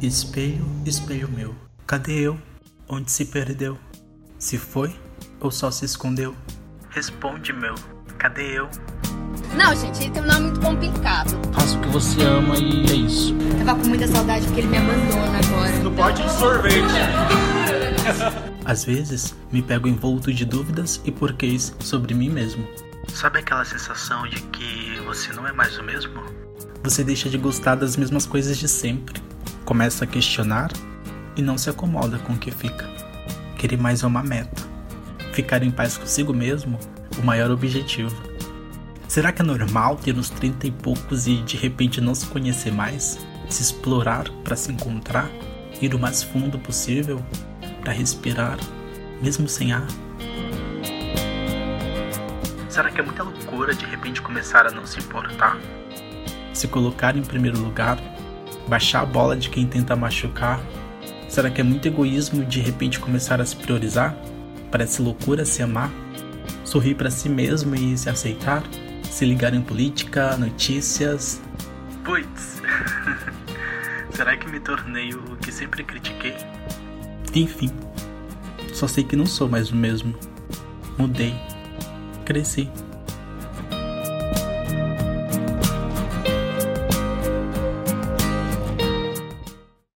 Espelho, espelho meu, cadê eu? Onde se perdeu? Se foi ou só se escondeu? Responde, meu, cadê eu? Não, gente, ele tem um nome muito complicado. Faça o que você ama e é isso. Tava com muita saudade porque ele me abandona agora. No pote de sorvete. Às vezes, me pego envolto de dúvidas e porquês sobre mim mesmo. Sabe aquela sensação de que você não é mais o mesmo? Você deixa de gostar das mesmas coisas de sempre começa a questionar e não se acomoda com o que fica. Querer mais é uma meta. Ficar em paz consigo mesmo, o maior objetivo. Será que é normal ter uns 30 e poucos e de repente não se conhecer mais? Se explorar para se encontrar? Ir o mais fundo possível para respirar, mesmo sem ar? Será que é muita loucura de repente começar a não se importar? Se colocar em primeiro lugar baixar a bola de quem tenta machucar? Será que é muito egoísmo de repente começar a se priorizar? Parece loucura se amar? Sorrir para si mesmo e se aceitar? Se ligar em política, notícias? Puts, será que me tornei o que sempre critiquei? Enfim, só sei que não sou mais o mesmo. Mudei, cresci.